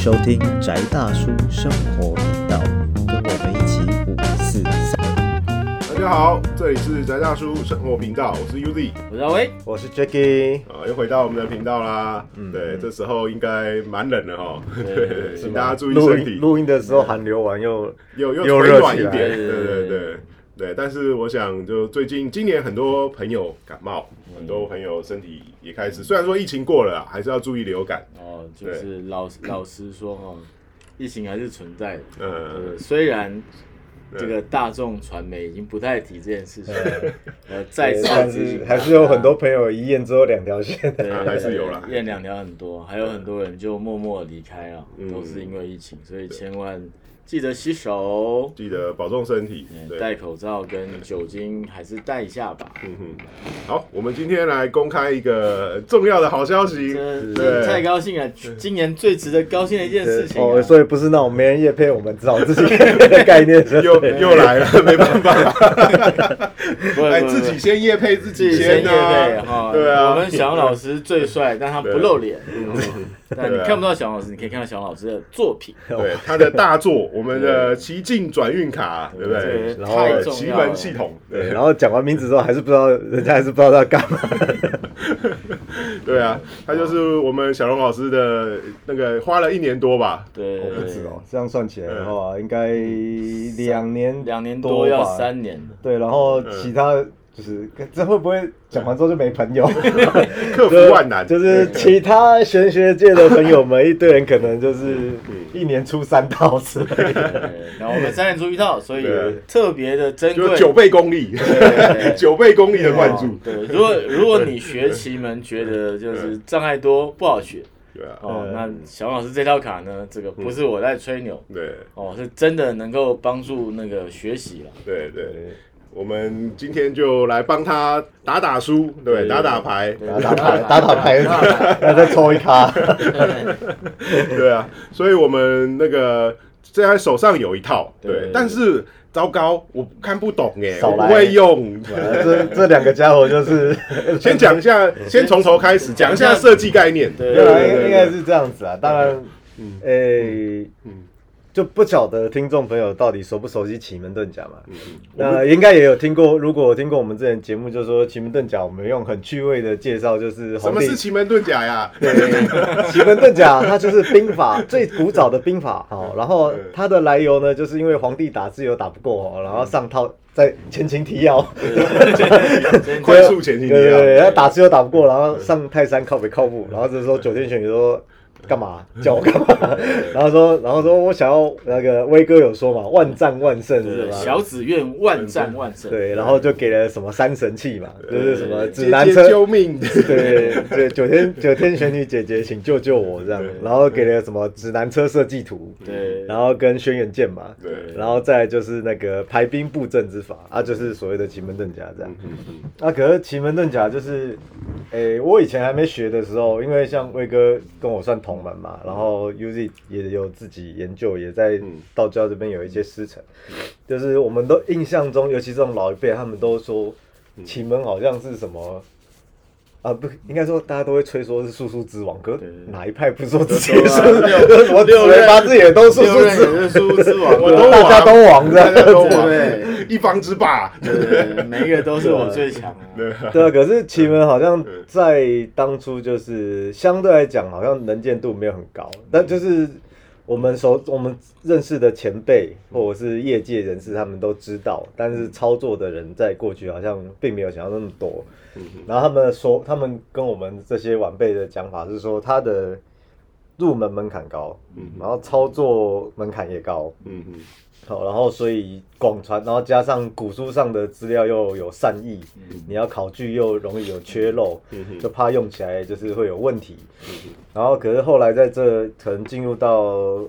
收听宅大叔生活频道，跟我们一起五四三。大家好，这里是宅大叔生活频道，我是 Uzi 我是阿威，我是 Jacky，啊，又回到我们的频道啦。嗯。对，这时候应该蛮冷的哈，对，请大家注意身体。音，录音的时候寒流完又又又热起来暖一点，对对对对。但是我想，就最近今年很多朋友感冒，很多朋友身体也开始，虽然说疫情过了啦，还是要注意流感。哦，就是老老实说哦，疫情还是存在的。嗯，呃，虽然这个大众传媒已经不太提这件事情，呃，再次但是还是有很多朋友一验之后两条线，对啊还是有啦验两条很多，还有很多人就默默地离开了，嗯都是因为疫情，所以千万记得洗手，记得保重身体。对，戴口罩跟酒精还是戴一下吧。嗯哼。好，我们今天来公开一个重要的好消息。这对。这太高兴了，今年最值得高兴的一件事情啊。哦，所以不是那种没人夜配，我们只好自己的概念，又又来了，没办法，不会哎，自己先夜配自己先先夜配啊，哈，对啊。我们小杨老师最帅，但他不露脸，但你看不到小杨老师，你可以看到小杨老师的作品，对他的大作，我们的奇境转运卡，对不这对？然后奇。门系统，对，然后讲完名字之后，还是不知道，人家还是不知道他干嘛。对啊，他就是我们小龙老师的那个花了一年多吧，对，我不止哦，这样算起来的话，应该两年两年多要三年，对，然后其他就是这会不会讲完之后就没朋友？克服万难，就是其他玄学界的朋友们，一堆人可能就是一年出三套之类的。然后我们三年出一套，所以特别的珍贵。九倍功力，九倍功力的灌注哦，对，如果 如果你学奇门觉得就是障碍多不好学对啊，哦，嗯那小王老师这套卡呢，这个不是我在吹牛对哦，是真的能够帮助那个学习了。对对。我们今天就来帮他打打书，对，对？打打牌，打打牌，打打牌，要再抽一卡。对啊，所以我们那个现在手上有一套，对。对，但是糟糕，我看不懂哎，我不会用。这这两个家伙就是，先讲一下，先从头开始讲一下设计概念。对应应该是这样子啊。当然，嗯。诶，就不晓得听众朋友到底熟不熟悉奇门遁甲嘛？那应该也有听过，如果有听过我们之前节目，就说奇门遁甲，我们用很趣味的介绍，就是什么是奇门遁甲呀？对，奇门遁甲它就是兵法最古早的兵法好。然后它的来由呢，就是因为皇帝打自由打不过哦，然后上套在前情 提要，对快速前进对对对，他打字又打不过，然后上泰山靠北靠步，然后这时候九天玄女说。干嘛叫我干嘛？然后说，然后说我想要那个威哥有说嘛，万战万胜是吧？小子愿万战万胜。对，然后就给了什么三神器嘛，就是什么指南车，救命！对对，九天九天玄女姐姐，请救救我这样，然后给了什么指南车设计图，对，然后跟轩辕剑嘛，对然后再就是那个排兵布阵之法啊，就是所谓的奇门遁甲这样。那，可是奇门遁甲就是，诶、我以前还没学的时候，因为像威哥跟我算同门嘛，然后 Uzi 也有自己研究，也在道教这边有一些师承，就是我们都印象中，尤其这种老一辈，他们都说奇门好像是什么。啊，不，应该说大家都会吹说是术数之王，可哪一派不说自己都是？说啊六 什么六人八字也都术六数之王我都大家都王这样大家都王对，一方之霸。对，每一个都是我最强啊。对对啊，可是奇门好像在当初就是相对来讲，好像能见度没有很高，但就是我们熟我们认识的前辈或者是业界人士，他们都知道，但是操作的人在过去好像并没有想到那么多。然后他们说，他们跟我们这些晚辈的讲法是说，他的入门门槛高，然后操作门槛也高，嗯嗯，好，然后所以广传，然后加上古书上的资料又有善意，你要考据又容易有缺漏，就怕用起来就是会有问题。然后可是后来在这可能进入到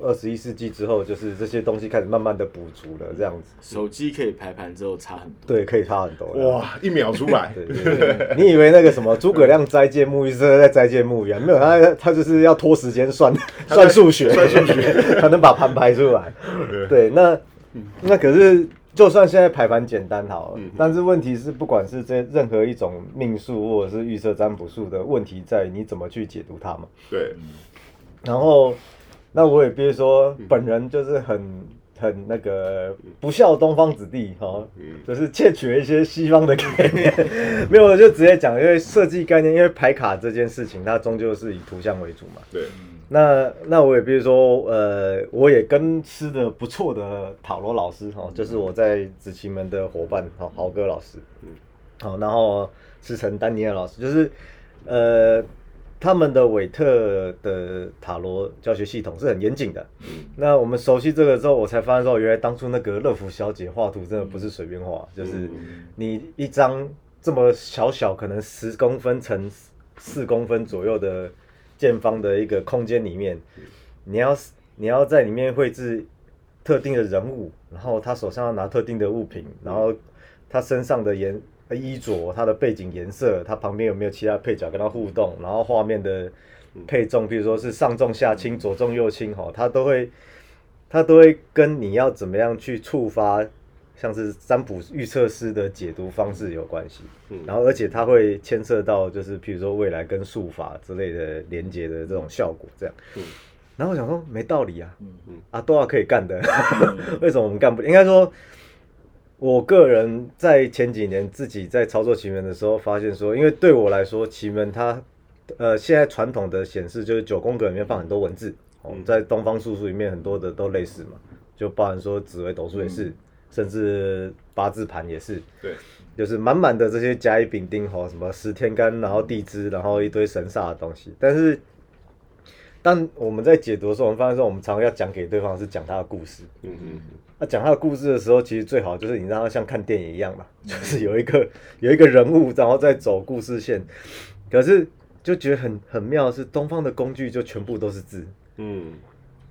二十一世纪之后，就是这些东西开始慢慢的补足了，这样子，手机可以排盘之后差很多。对，可以差很多。哇，一秒出来，对对对，你以为那个什么诸葛亮斋戒沐浴是在斋戒沐浴啊？没有，他他就是要拖时间算 算数学，算数学 才能把盘排出来。对，那那可是就算现在排盘简单好了，但是问题是，不管是这任何一种命数或者是预测占卜术的问题，在于你怎么去解读它嘛。对，然后那我也必须说，本人就是很很那个不孝东方子弟哈，就是窃取了一些西方的概念，没有我就直接讲，因为设计概念，因为排卡这件事情，它终究是以图像为主嘛。对，那那我也比如说，呃，我也跟吃的不错的塔罗老师哈，就是我在紫奇门的伙伴哈，豪哥老师，嗯，好，然后是陈丹尼尔老师，就是呃。他们的韦特的塔罗教学系统是很严谨的。那我们熟悉这个之后，我才发现说，原来当初那个乐福小姐画图真的不是随便画，就是你一张这么小小，可能十公分乘四公分左右的建方的一个空间里面，你要你要在里面绘制特定的人物，然后他手上要拿特定的物品，然后他身上的颜。衣着、他的背景颜色、他旁边有没有其他配角跟他互动，然后画面的配重，比如说是上重下轻、左重右轻，哈，它都会，它都会跟你要怎么样去触发，像是占卜预测师的解读方式有关系。嗯，然后而且它会牵涉到，就是譬如说未来跟术法之类的连接的这种效果，这样。嗯，然后我想说没道理啊，嗯嗯，啊，多少可以干的，为什么我们干不？应该说。我个人在前几年自己在操作奇门的时候，发现说，因为对我来说，奇门它，呃，现在传统的显示就是九宫格里面放很多文字，哦，在东方术数里面很多的都类似嘛，就包含说紫微斗数也是，甚至八字盘也是，对，就是满满的这些甲乙丙丁吼，什么十天干，然后地支，然后一堆神煞的东西，但是，当我们在解读的时候，我们发现说，我们常常要讲给对方是讲他的故事，嗯嗯。那讲他的故事的时候，其实最好就是你让他像看电影一样嘛，就是有一个有一个人物，然后再走故事线。可是就觉得很很妙，是东方的工具就全部都是字，嗯，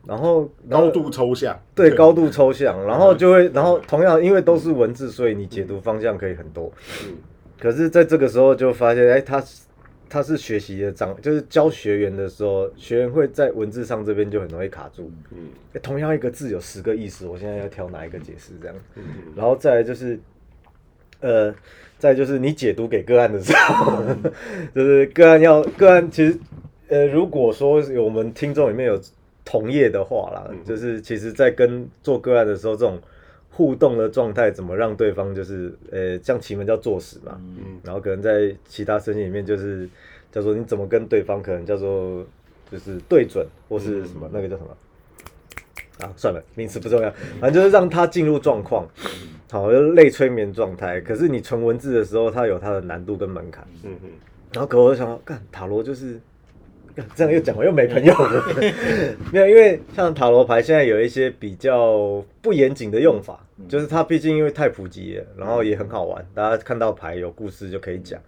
然后高度抽象，对，高度抽象，然后就会，然后同样因为都是文字，所以你解读方向可以很多。嗯，可是在这个时候就发现，哎，他。他是学习的障，就是教学员的时候，学员会在文字上这边就很容易卡住。嗯，同样一个字有十个意思，我现在要挑哪一个解释这样？嗯，然后再来就是，呃，再就是你解读给个案的时候，就是个案要个案，其实呃，如果说有我们听众里面有同业的话啦，就是其实在跟做个案的时候，这种。互动的状态怎么让对方就是呃，像奇门叫坐实嘛，嗯，然后可能在其他声音里面就是叫做你怎么跟对方可能叫做就是对准或是什么那个叫什么啊？算了，名词不重要，反正就是让他进入状况，好，类催眠状态。可是你纯文字的时候，它有它的难度跟门槛，嗯嗯。然后可我就想，干塔罗就是。这样又讲我又没朋友了，没有，因为像塔罗牌现在有一些比较不严谨的用法，就是它毕竟因为太普及了，然后也很好玩，大家看到牌有故事就可以讲，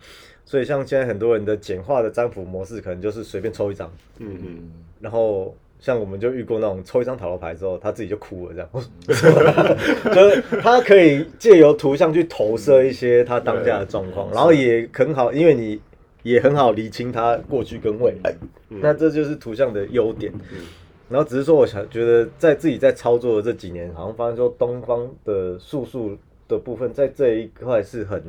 所以像现在很多人的简化的占卜模式，可能就是随便抽一张，嗯嗯，然后像我们就遇过那种抽一张塔罗牌之后，他自己就哭了，这样，就是他可以借由图像去投射一些他当下的状况，然后也很好，因为你。也很好理清它过去跟未来，那这就是图像的优点。然后只是说，我想觉得在自己在操作的这几年，好像发现说东方的术数的部分在这一块是很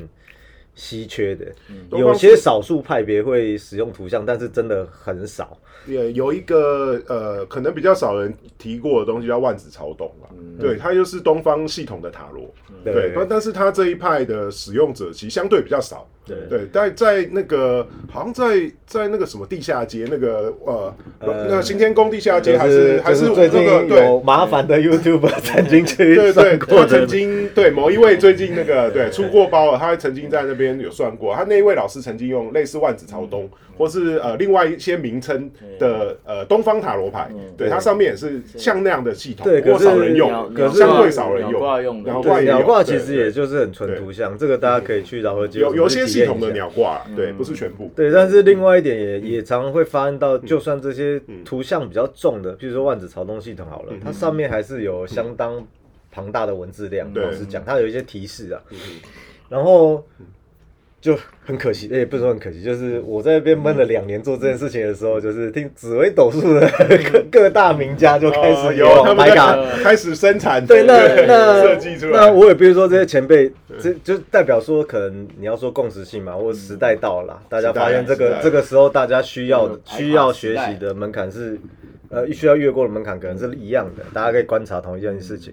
稀缺的，有些少数派别会使用图像，但是真的很少。也有一个呃，可能比较少人提过的东西叫万子朝东嘛，对，它就是东方系统的塔罗，对，但但是它这一派的使用者其实相对比较少。对。对，但在那个好像在在那个什么地下街那个呃那新天宫地下街还是还是那个对。麻烦的 YouTube 曾经去对对，我曾经对某一位最近那个对出过包了，他曾经在那边有算过，他那一位老师曾经用类似万子朝东或是呃另外一些名称的呃东方塔罗牌，对它上面也是。像那样的系统，对，可是少人用，可是相对少人用，鸟卦鸟卦其实也就是很纯图像，这个大家可以去饶河街有有些。系统的鸟挂，对，不是全部。对，但是另外一点也也常常会发现到，就算这些图像比较重的，比如说万子朝东系统好了，它上面还是有相当庞大的文字量。老实讲，它有一些提示啊，然后。就很可惜，哎，不是说很可惜，就是我在那边闷了两年做这件事情的时候，就是听紫薇斗数的各 各大名家就开始有买卡，开始生产，对，那那设计出来，那我也比如说这些前辈，这就代表说，可能你要说共识性嘛，或者时代到了，大家发现这个这个时候大家需要需要学习的门槛是。呃需要越过的门槛可能是一样的，大家可以观察同一件事情。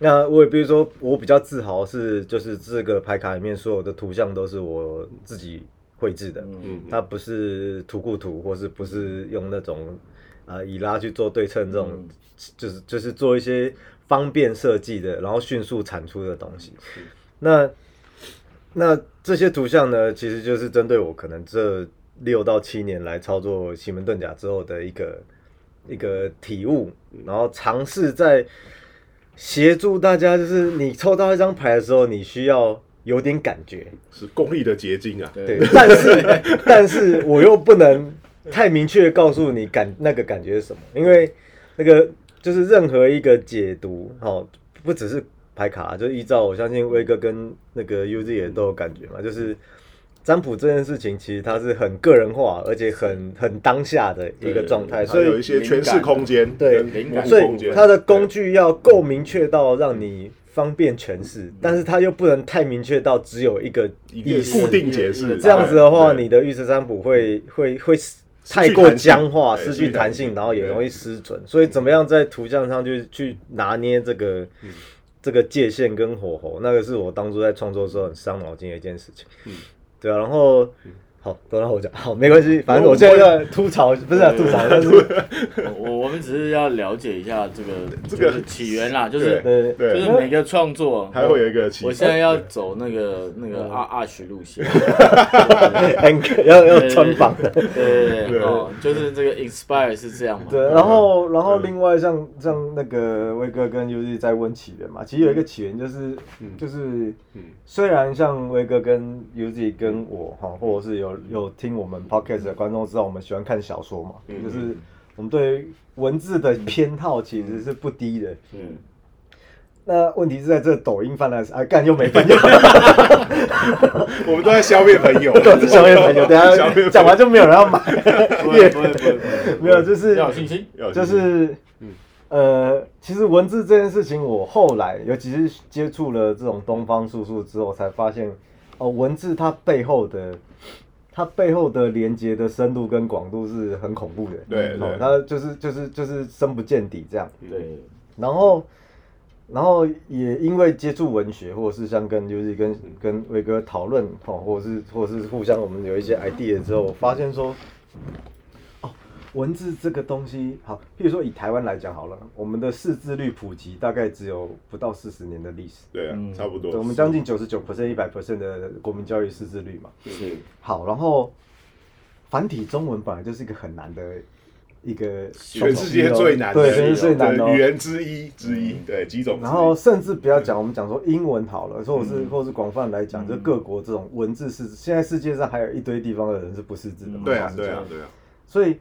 那我也比如说，我比较自豪是，就是这个牌卡里面所有的图像都是我自己绘制的，嗯，它不是图库图，或是不是用那种啊以拉去做对称这种，就是就是做一些方便设计的，然后迅速产出的东西。那那这些图像呢，其实就是针对我可能这六到七年来操作奇门遁甲之后的一个一个体悟，然后尝试在。协助大家，就是你抽到一张牌的时候，你需要有点感觉，是公益的结晶啊。对，但是但是我又不能太明确告诉你感那个感觉是什么，因为那个就是任何一个解读，哦，不只是牌卡，就依照我相信威哥跟那个 UZ 也都有感觉嘛，就是。占卜这件事情，其实它是很个人化，而且很很当下的一个状态，所以有一些诠释空间。对，所以它的工具要够明确到让你方便诠释，但是它又不能太明确到只有一个一个固定解释。这样子的话，你的预测占卜会会会太过僵化，失去弹性，然后也容易失准。所以，怎么样在图像上去去拿捏这个这个界限跟火候，那个是我当初在创作的时候很伤脑筋的一件事情。对啊，然后好，都让我讲，好，没关系，反正我现在在吐槽，不是吐槽，但是我我们只是要了解一下这个这个起源啦，就是就是每个创作还会有一个起源，我现在要走那个那个二二徐路线，要要穿帮。的，对对对，哦，就是这个 inspire 是这样嘛，对，然后然后另外像像那个威哥跟 U Z 在问起源嘛，其实有一个起源就是就是虽然像威哥跟 Uzi 跟我哈，或者是有有听我们 podcast 的观众知道，我们喜欢看小说嘛，就是我们对文字的偏好其实是不低的。嗯，那问题是在这抖音泛滥时，哎，干又没朋友。我们都在消灭朋友，都是消灭朋友。等下讲完就没有人要买。不会不会不会，没有，就是要有信心，就是呃，其实文字这件事情，我后来尤其是接触了这种东方术数之后，才发现。哦，文字它背后的，它背后的连接的深度跟广度是很恐怖的。对，哦，它就是就是就是深不见底这样。对，然后，然后也因为接触文学，或者是像跟就是跟跟伟哥讨论，哦，或者是或者是互相我们有一些 idea 之后，我发现说。文字这个东西，好，譬如说以台湾来讲好了，我们的识字率普及大概只有不到四十年的历史。对啊，差不多。我们将近九十九 percent、一百 percent 的国民教育识字率嘛。是。好，然后繁体中文本来就是一个很难的一个全世界最难对，全世界最难的语言之一之一，对几种。然后甚至不要讲，我们讲说英文好了，或者是或是广泛来讲，就各国这种文字是现在世界上还有一堆地方的人是不识字的。对啊，对啊，对啊。所以。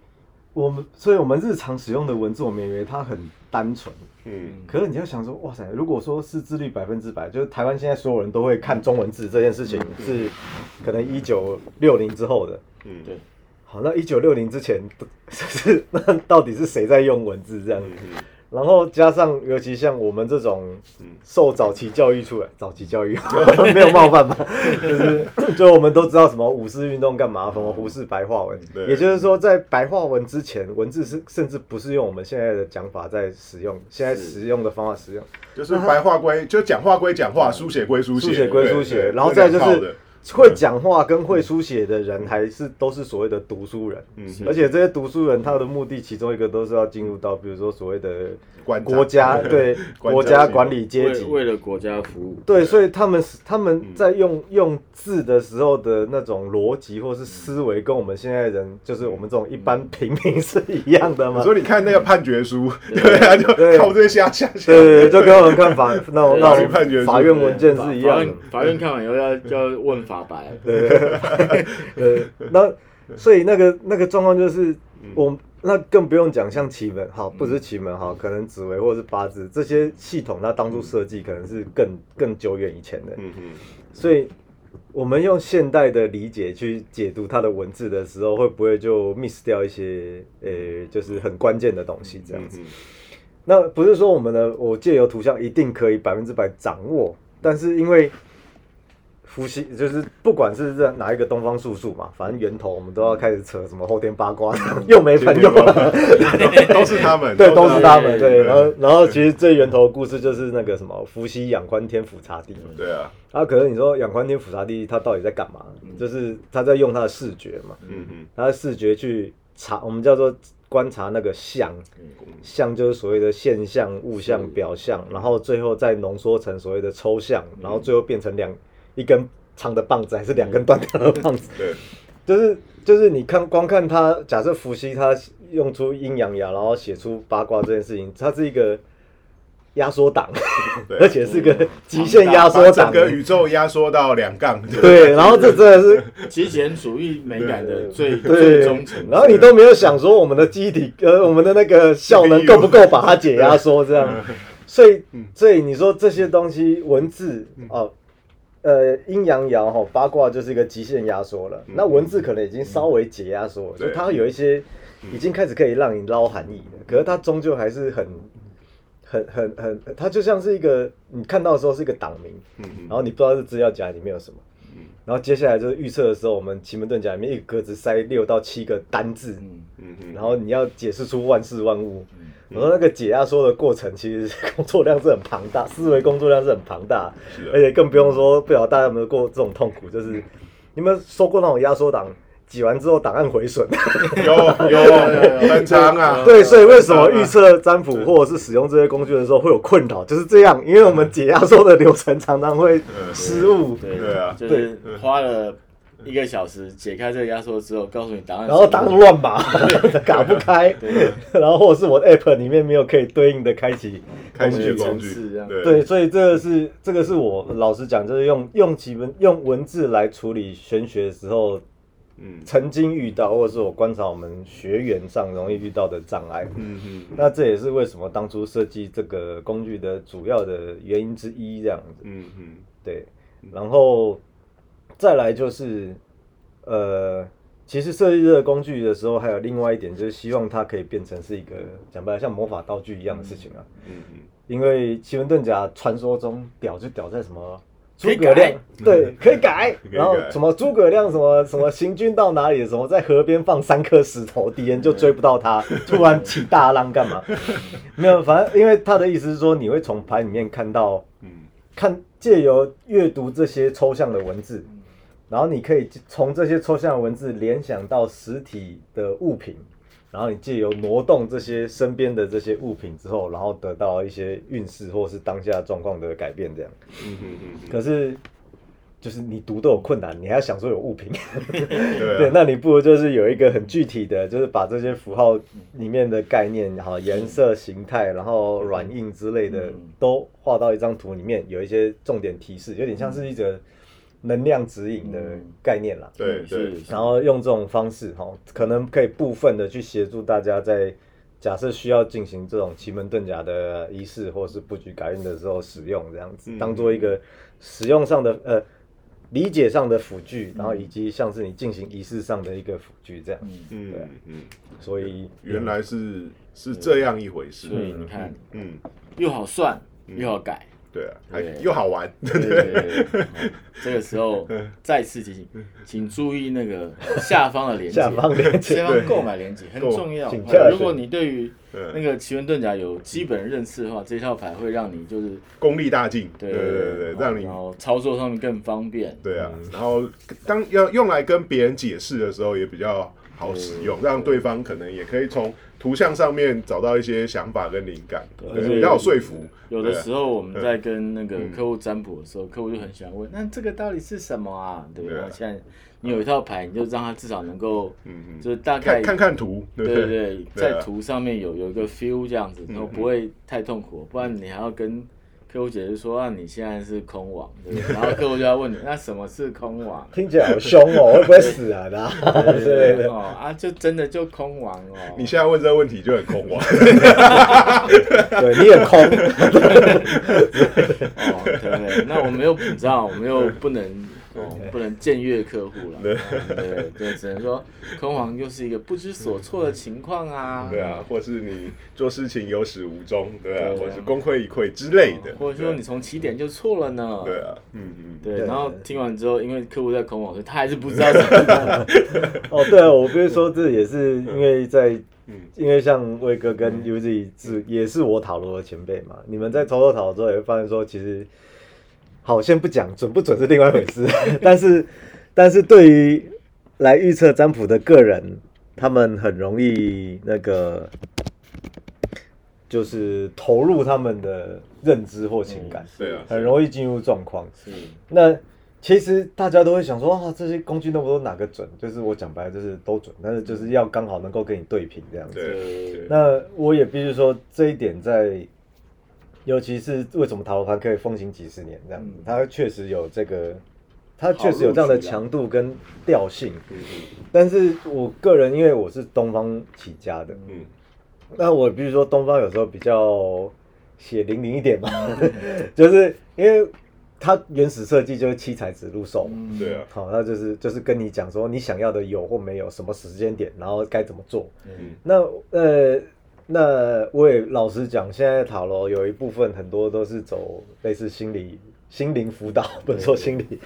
我们，所以我们日常使用的文字，我们以为它很单纯，嗯，可是你要想说，哇塞，如果说识字率百分之百，就是台湾现在所有人都会看中文字这件事情，是可能一九六零之后的，嗯，对，好，那一九六零之前 是那到底是谁在用文字这样？然后加上，尤其像我们这种受早期教育出来，早期教育 没有冒犯吧？就是就我们都知道什么五四运动干嘛，什么胡适白话文。也就是说，在白话文之前，文字是甚至不是用我们现在的讲法在使用，现在使用的方法使用，就是白话归就讲话归讲话，书写归书写，书写归书写，然后再就是。会讲话跟会书写的人，还是都是所谓的读书人。嗯，而且这些读书人，他的目的其中一个都是要进入到，比如说所谓的国家 对国家管理阶级，为了国家服务。对，所以他们他们在用用字的时候的那种逻辑或是思维，跟我们现在人就是我们这种一般平民是一样的吗？所以你看那个判决书，对啊，就靠这些下下。对，就跟我们看法那种那种判决法院文件是一样的。法院看完以后要要问法。白。对，呃，那所以那个那个状况就是，我那更不用讲，像奇门哈，不是奇门哈，可能紫微或者是八字这些系统，它当初设计可能是更更久远以前的，嗯嗯，所以我们用现代的理解去解读它的文字的时候，会不会就 miss 掉一些呃，就是很关键的东西这样子？那不是说我们的我借由图像一定可以百分之百掌握，但是因为。伏羲就是不管是在哪一个东方术数嘛，反正源头我们都要开始扯什么后天八卦，又没朋友了，都是他们，对，都是他们，对。然后，然后其实最源头的故事就是那个什么伏羲仰观天俯察地，对啊。啊，可是你说仰观天俯察地，他到底在干嘛？就是他在用他的视觉嘛，嗯嗯，他的视觉去查，我们叫做观察那个象，象就是所谓的现象、物象、表象，然后最后再浓缩成所谓的抽象，然后最后变成两。一根长的棒子还是两根断掉的棒子？对，就是就是你看光看他，假设伏羲他用出阴阳爻，然后写出八卦这件事情，它是一个压缩档，而且是个极限压缩档，整个宇宙压缩到两杠。对，然后这真的是 极简主义美感的最最终层。然后你都没有想说我们的机体呃，我们的那个效能够不够把它解压缩这样？所以所以你说这些东西文字哦。呃，阴阳爻哈，八卦就是一个极限压缩了。那文字可能已经稍微解压缩，就它有一些已经开始可以让你捞含义了。可是它终究还是很、很、很、很，它就像是一个你看到的时候是一个党名，然后你不知道是资料夹里面有什么。然后接下来就是预测的时候，我们奇门遁甲里面一个格子塞六到七个单字，然后你要解释出万事万物。我说那个解压缩的过程，其实 工作量是很庞大，思维工作量是很庞大，而且更不用说，不晓得大家有没有过这种痛苦，就是你们收过那种压缩档，挤完之后档案毁损，有有 很长啊。对，所以为什么预测占卜或者是使用这些工具的时候会有困扰，就是这样，因为我们解压缩的流程常常会失误。对对啊，就是花了。一个小时解开这个压缩之后，告诉你答案，然后答案乱码，打不开，然后或者是我 app 里面没有可以对应的开启开启工具，对，所以这个是这个是我老实讲，就是用用几文用文字来处理玄学的时候，嗯，曾经遇到，或者是我观察我们学员上容易遇到的障碍，嗯嗯，那这也是为什么当初设计这个工具的主要的原因之一，这样子，嗯嗯，对，然后。再来就是，呃，其实设计这个工具的时候，还有另外一点，就是希望它可以变成是一个讲白了像魔法道具一样的事情啊。嗯嗯。因为奇门遁甲传说中屌就屌在什么诸葛亮，对，可以改。然后什么诸葛亮什么什么行军到哪里，什么在河边放三颗石头，敌人就追不到他。突然起大浪干嘛？没有，反正因为他的意思是说，你会从牌里面看到，嗯，看借由阅读这些抽象的文字。然后你可以从这些抽象文字联想到实体的物品，然后你借由挪动这些身边的这些物品之后，然后得到一些运势或是当下状况的改变，这样。嗯嗯嗯。可是，就是你读都有困难，你还要想说有物品。对。那你不如就是有一个很具体的，就是把这些符号里面的概念，然后颜色、形态，然后软硬之类的，都画到一张图里面，有一些重点提示，有点像是一个。能量指引的概念啦，对对，然后用这种方式哈，可能可以部分的去协助大家在假设需要进行这种奇门遁甲的仪式或是布局改运的时候使用，这样子当做一个使用上的呃理解上的辅具，然后以及像是你进行仪式上的一个辅具这样，嗯对。嗯，所以原来是是这样一回事，所以你看，嗯，又好算又好改。对啊，还又好玩。对对对，这个时候再次提醒，请注意那个下方的连接，下方连接，下方购买连接很重要。如果你对于那个奇门遁甲有基本认识的话，这套牌会让你就是功力大进。对对对，让你然后操作上面更方便。对啊，然后当要用来跟别人解释的时候也比较好使用，让对方可能也可以从。图像上面找到一些想法跟灵感，比较有说服。有的时候我们在跟那个客户占卜的时候，客户就很喜欢问：“那这个到底是什么啊？”对不对？现在你有一套牌，你就让他至少能够，就是大概看看图，对对对，在图上面有有一个 feel 这样子，然后不会太痛苦，不然你还要跟。客户解释说：“啊，你现在是空网，对不对？”然后客户就要问你：“那什么是空网？”听起来好凶哦，会不会死啊？对哦啊，就真的就空网哦。你现在问这个问题就很空网，对，你也空。哦，对不对？那我们又不知道，我们又不能哦，不能僭越客户了。对对对，只能说空王就是一个不知所措的情况啊。对啊，或是你做事情有始无终，对啊，或是功亏一篑之类的，或者说你从起点就错了呢。对啊，嗯嗯，对。然后听完之后，因为客户在空网，所以他还是不知道怎么。哦，对啊，我不是说这也是因为在。因为像威哥跟 Uzi 是也是我塔罗的前辈嘛，你们在抽抽塔罗之后也会发现说，其实好先不讲准不准是另外一回事，但是但是对于来预测占卜的个人，他们很容易那个就是投入他们的认知或情感，对啊，很容易进入状况。是那。其实大家都会想说啊，这些工具那么多，哪个准？就是我讲白了，就是都准，但是就是要刚好能够跟你对平这样子。那我也必须说这一点，在尤其是为什么塔罗牌可以风行几十年这样子，它确实有这个，它确实有这样的强度跟调性。嗯但是我个人因为我是东方起家的，嗯，那我比如说东方有时候比较血淋淋一点嘛，就是因为。它原始设计就是七彩指路手，对啊，好，那就是就是跟你讲说你想要的有或没有，什么时间点，然后该怎么做。嗯，那呃，那我也老实讲，现在塔罗有一部分很多都是走类似心理心灵辅导，不能说心理。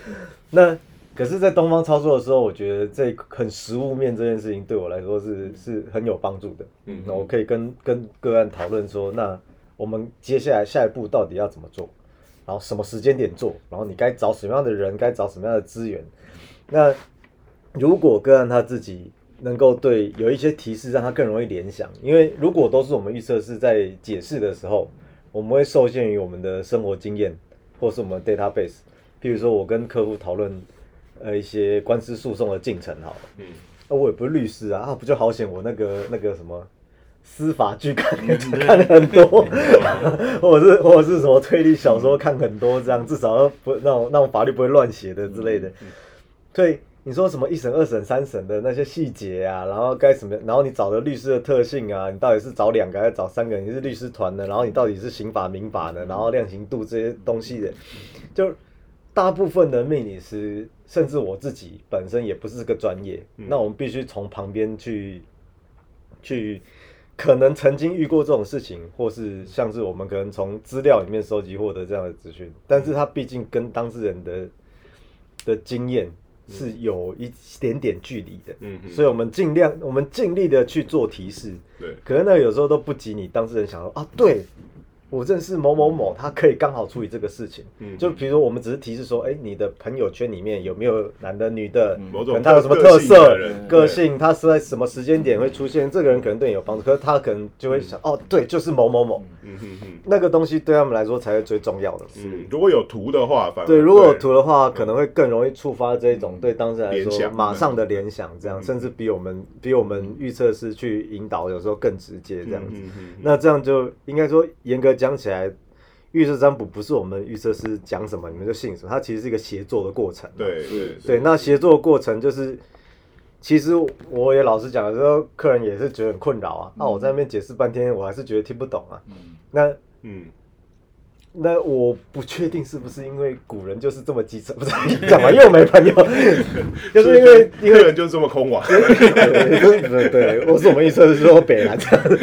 那可是，在东方操作的时候，我觉得这很实物面这件事情对我来说是是很有帮助的。嗯，那我可以跟跟个案讨论说，那我们接下来下一步到底要怎么做？然后什么时间点做？然后你该找什么样的人？该找什么样的资源？那如果个案他自己能够对有一些提示，让他更容易联想。因为如果都是我们预测是在解释的时候，我们会受限于我们的生活经验，或是我们 database。譬如说我跟客户讨论呃一些官司诉讼的进程，好了，嗯，那我也不是律师啊，啊，不就好险我那个那个什么。司法剧看看很多，或者是或者是什么推理小说看很多，这样至少不那种那种法律不会乱写的之类的。所以你说什么一审、二审、三审的那些细节啊，然后该什么，然后你找的律师的特性啊，你到底是找两个还是找三个？你是律师团的，然后你到底是刑法、民法的，然后量刑度这些东西的，就大部分的命理师，甚至我自己本身也不是个专业，那我们必须从旁边去去。可能曾经遇过这种事情，或是像是我们可能从资料里面收集获得这样的资讯，但是他毕竟跟当事人的的经验是有一点点距离的，嗯，所以我们尽量，我们尽力的去做提示，对，可能那有时候都不及你当事人想说啊，对。我认识某某某，他可以刚好处理这个事情。嗯，就比如说，我们只是提示说，哎，你的朋友圈里面有没有男的、女的？某种他有什么特色、个性？他是在什么时间点会出现？这个人可能对你有帮助，可是他可能就会想，哦，对，就是某某某。嗯嗯嗯，那个东西对他们来说才是最重要的。嗯，如果有图的话，反对，如果有图的话，可能会更容易触发这种对当事人来说马上的联想，这样，甚至比我们比我们预测是去引导有时候更直接这样子。那这样就应该说，严格讲起来。预测占卜不是我们预测师讲什么你们就信什么，它其实是一个协作的过程。对对对，那协作的过程就是，其实我也老实讲的时候，客人也是觉得很困扰啊。那我在那边解释半天，我还是觉得听不懂啊。那嗯，那我不确定是不是因为古人就是这么机车，不是干嘛又没朋友，就是因为因为人就是这么空网。对对，我是我们预测是说北来的，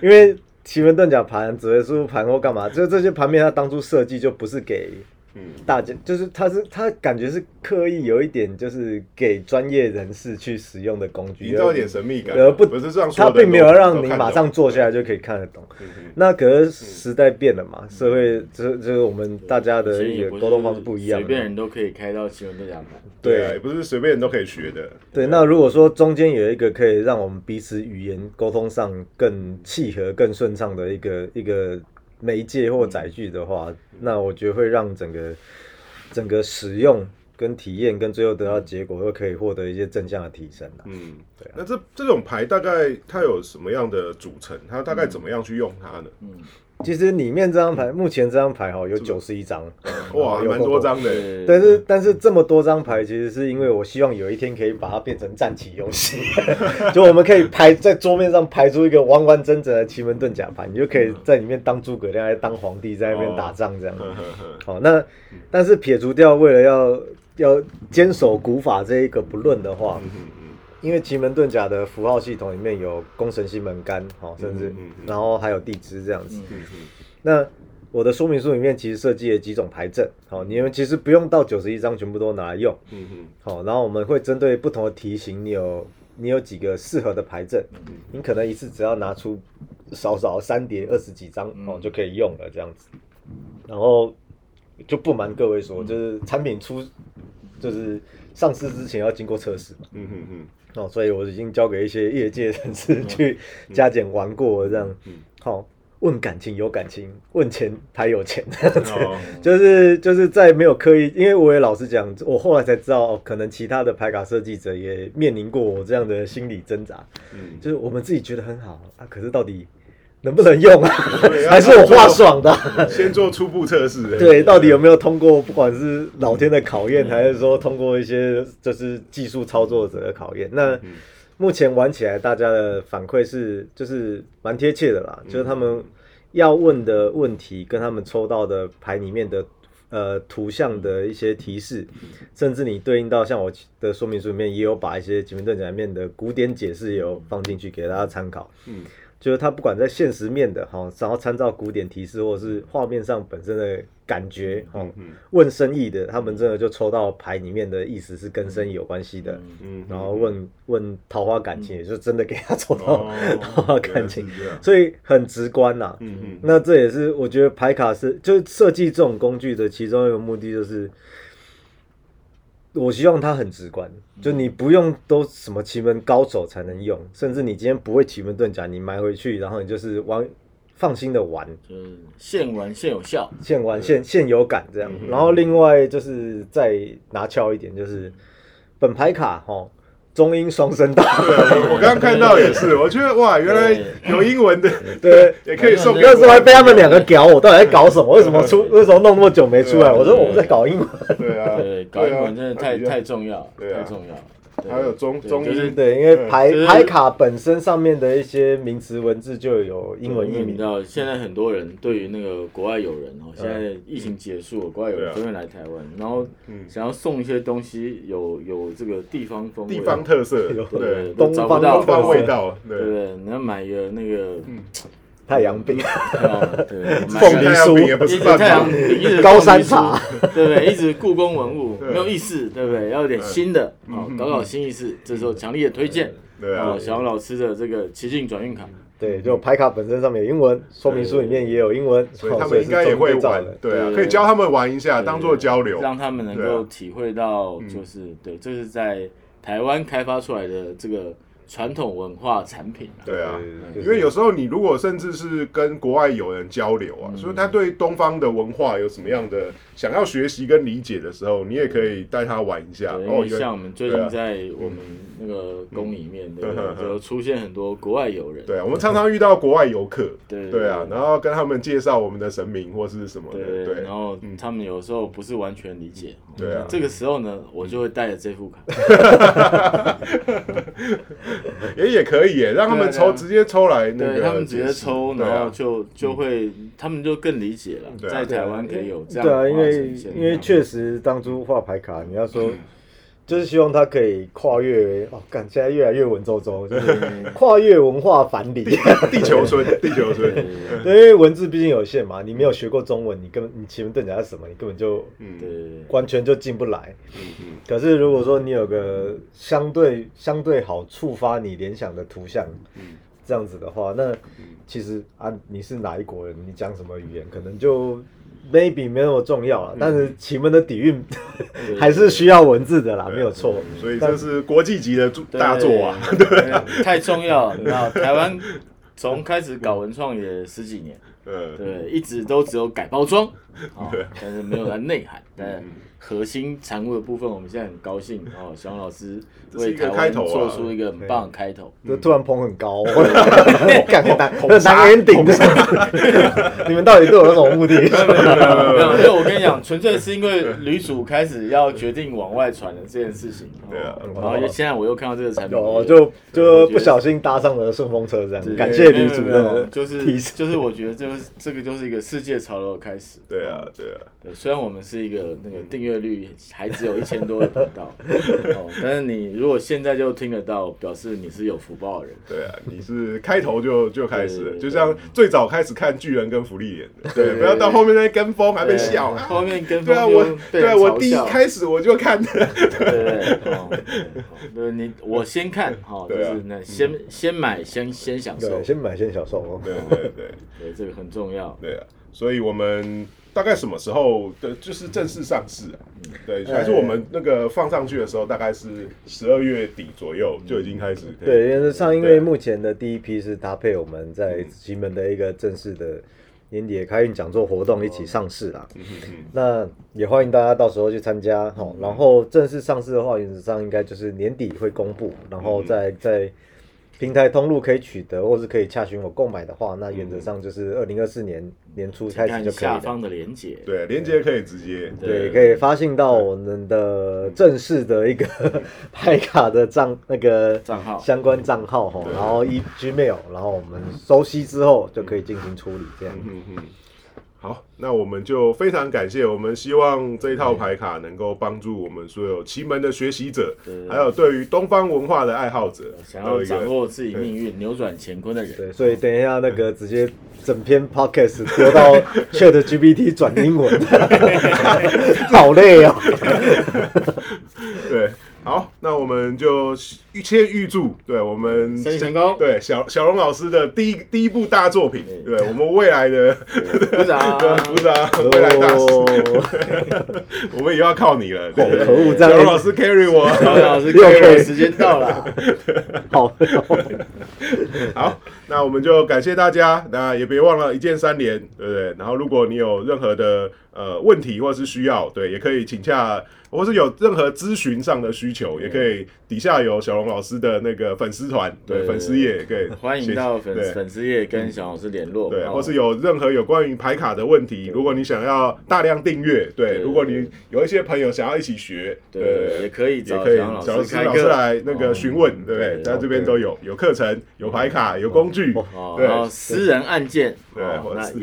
因为。奇门遁甲盘、紫微书盘或干嘛，就这些盘面，它当初设计就不是给。嗯，大家就是他是他感觉是刻意有一点就是给专业人士去使用的工具，营造一点神秘感，而不不是这样说他并没有让你马上坐下来就可以看得懂。那可是时代变了嘛，社会这这个我们大家的一个沟通方式不一样，随便人都可以开到奇门遁甲盘，对，也不是随便人都可以学的。对，那如果说中间有一个可以让我们彼此语言沟通上更契合、更顺畅的一个一个。媒介或载具的话，那我觉得会让整个整个使用跟体验跟最后得到结果都可以获得一些正向的提升嗯，对。那这这种牌大概它有什么样的组成？它大概怎么样去用它呢？嗯，其实里面这张牌，目前这张牌哈有九十一张，哇，有蛮多张的。但是但是这么多张牌，其实是因为我希望有一天可以把它变成战棋游戏，就我们可以排在桌面上排出一个完完整整的奇门遁甲牌，你就可以在里面当诸葛亮，还当皇帝，在那边打仗这样。好，那但是撇除掉为了要要坚守古法这一个不论的话。因为奇门遁甲的符号系统里面有宫神星门干，好，甚至然后还有地支这样子。那我的说明书里面其实设计了几种牌阵，好，你们其实不用到九十一张全部都拿来用，好，然后我们会针对不同的题型，你有你有几个适合的牌阵，你可能一次只要拿出少少三叠二十几张，哦，就可以用了这样子。然后就不瞒各位说，就是产品出就是上市之前要经过测试嘛。嗯哼哼。哦，所以我已经交给一些业界人士去加减玩过，这样。好，问感情有感情，问钱才有钱。就是就是在没有刻意，因为我也老实讲，我后来才知道，可能其他的牌卡设计者也面临过我这样的心理挣扎。嗯，就是我们自己觉得很好啊，可是到底。能不能用啊？还是我画爽的？先做初步测试。对，到底有没有通过？不管是老天的考验，还是说通过一些就是技术操作者的考验？那目前玩起来，大家的反馈是就是蛮贴切的啦。就是他们要问的问题，跟他们抽到的牌里面的呃图像的一些提示，甚至你对应到像我的说明书里面也有把一些奇门遁甲里面的古典解释有放进去给大家参考。嗯。就是他不管在现实面的哈，然后参照古典提示，或者是画面上本身的感觉，哈，问生意的，他们真的就抽到牌里面的意思是跟生意有关系的，嗯，然后问问桃花感情，也就真的给他抽到 桃花感情，所以很直观呐，嗯嗯，那这也是我觉得牌卡是就设计这种工具的其中一个目的就是。我希望它很直观，就你不用都什么奇门高手才能用，甚至你今天不会奇门遁甲，你买回去，然后你就是玩，放心的玩，就是现玩现有效，现玩现现有感这样。然后另外就是再拿翘一点，就是本牌卡哈。中英双声道，我刚刚看到也是，我觉得哇，原来有英文的，对，也可以送。那时候还被他们两个搞，我到底在搞什么？为什么出？为什么弄那么久没出来？我说我们在搞英文。对啊，对，搞英文真的太太重要，太重要。还有中中英对，因为牌牌卡本身上面的一些名词文字就有英文译名。你知道，现在很多人对于那个国外友人哦，现在疫情结束，国外友人都会来台湾，然后想要送一些东西，有有这个地方风地方特色，对，东方东方味道，对对？你要买一个那个。太阳饼，对，凤梨酥。也不是太阳饼，高山茶，对不对？一直故宫文物没有意思，对不对？要有点新的，哦，搞搞新意思。这时候强烈的推荐，对啊，小王老师的这个奇境转运卡，对，就牌卡本身上面有英文，说明书里面也有英文，所以他们应该也会玩，对啊，可以教他们玩一下，当做交流，让他们能够体会到，就是对，这是在台湾开发出来的这个。传统文化产品，对啊，因为有时候你如果甚至是跟国外友人交流啊，所以他对东方的文化有什么样的想要学习跟理解的时候，你也可以带他玩一下。哦，像我们最近在我们那个宫里面，对，就出现很多国外友人。对啊，我们常常遇到国外游客，对对啊，然后跟他们介绍我们的神明或是什么的，对，然后他们有时候不是完全理解，对啊，这个时候呢，我就会带着这副卡。也也可以耶，让他们抽直接抽来那个，他们直接抽，然后就就会，他们就更理解了，在台湾可以有这样。对啊，因为因为确实当初画牌卡，你要说。就是希望他可以跨越哦，感现在越来越文绉绉，就是跨越文化藩篱，地球村，地球村。因为文字毕竟有限嘛，你没有学过中文，你根本你奇门遁甲是什么，你根本就嗯，完全就进不来。嗯嗯。可是如果说你有个相对相对好触发你联想的图像，嗯，这样子的话，那其实啊，你是哪一国人，你讲什么语言，可能就。Maybe 没那么重要了，但是奇门的底蕴还是需要文字的啦，没有错。所以这是国际级的大作啊，对，太重要了。那台湾从开始搞文创也十几年，嗯，对，一直都只有改包装，啊，但是没有它内涵，但。核心产物的部分，我们现在很高兴哦，小王老师为台湾做出一个很棒的开头，就突然捧很高，我感觉很难 ending 的，你们到底对我有什么目的？没有，没有我跟你讲，纯粹是因为女主开始要决定往外传的这件事情，对啊，然后现在我又看到这个产品，就就不小心搭上了顺风车，这样，感谢女主的，就是就是我觉得这个这个就是一个世界潮流的开始，对啊，对啊，对，虽然我们是一个那个订阅。率还只有一千多的频道，哦，但是你如果现在就听得到，表示你是有福报的人。对啊，你是开头就就开始，就像最早开始看巨人跟福利演的，对，不要到后面那跟风还被笑，后面跟风对啊，我对啊，我第一开始我就看的，对 对，你我先看，哈，就是那先先买先先享受，先买先享受哦，对对对，对这个很重要，对啊，所以我们。大概什么时候的，就是正式上市啊？对，还是我们那个放上去的时候，大概是十二月底左右就已经开始。对，因为上因为目前的第一批是搭配我们在西门的一个正式的年底开运讲座活动一起上市啦。那也欢迎大家到时候去参加哈。然后正式上市的话，原则上应该就是年底会公布，然后再再。平台通路可以取得，或是可以洽询我购买的话，那原则上就是二零二四年年初开始就可以。下方的连接，对，连接可以直接，对，可以发信到我们的正式的一个 拍卡的账那个账号。相关账号哈，然后一 Gmail，然后我们收悉之后就可以进行处理，这样。好，那我们就非常感谢。我们希望这一套牌卡能够帮助我们所有奇门的学习者，还有对于东方文化的爱好者，想要掌握自己命运、扭转乾坤的人。对，所以等一下那个直接整篇 podcast 丢到 Chat GPT 转英文，好累哦。对。好，那我们就预先预祝，对我们成功，对小小龙老师的第一第一部大作品，对我们未来的部长，部长，未来大师，我们也要靠你了。可恶，小龙老师 carry 我，小龙老师 carry，时间到了。好，好，那我们就感谢大家，那也别忘了一键三连，对不对？然后如果你有任何的呃问题或者是需要，对，也可以请假。或是有任何咨询上的需求，也可以底下有小龙老师的那个粉丝团，对粉丝页可以 欢迎到粉粉丝页跟小龙老师联络。对，或是有任何有关于牌卡的问题，如果你想要大量订阅，对，如果你有一些朋友想要一起学，对，也可以也可以小老师老师来那个询问，对不对？在这边都有有课程、有牌卡、有工具，对，私人案件，对，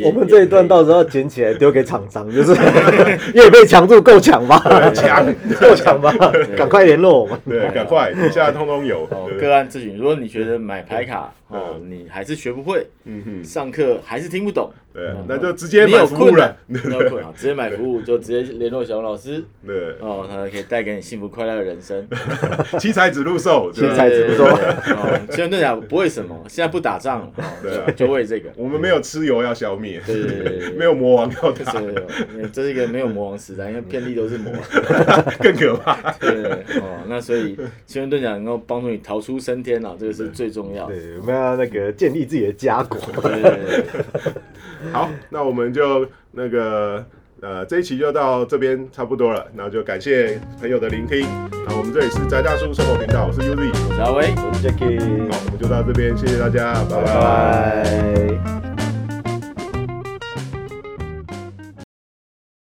我们这一段到时候捡起来丢给厂商，就是 因为被强度够强吧，强。够强吧？赶快联络我们。对，赶快，底下通通有。个案咨询，如果你觉得买牌卡哦，你还是学不会，嗯哼，上课还是听不懂。对，那就直接买服务了。没有困难，直接买服务就直接联络小龙老师。对，哦，他可以带给你幸福快乐的人生。七彩指路售，七彩指路售。其实那讲不为什么，现在不打仗，对，就为这个。我们没有蚩尤要消灭，对对对，没有魔王要打，这是一个没有魔王时代，因为遍地都是魔王，更可怕。对，哦，那所以奇门遁甲能够帮助你逃出升天啊，这个是最重要。对，我们要那个建立自己的家国。好，那我们就那个呃，这一期就到这边差不多了，那就感谢朋友的聆听。那我们这里是宅大叔生活频道，我是 Uzi，我是阿威，我是 Jacky。好，我们就到这边，谢谢大家，拜拜。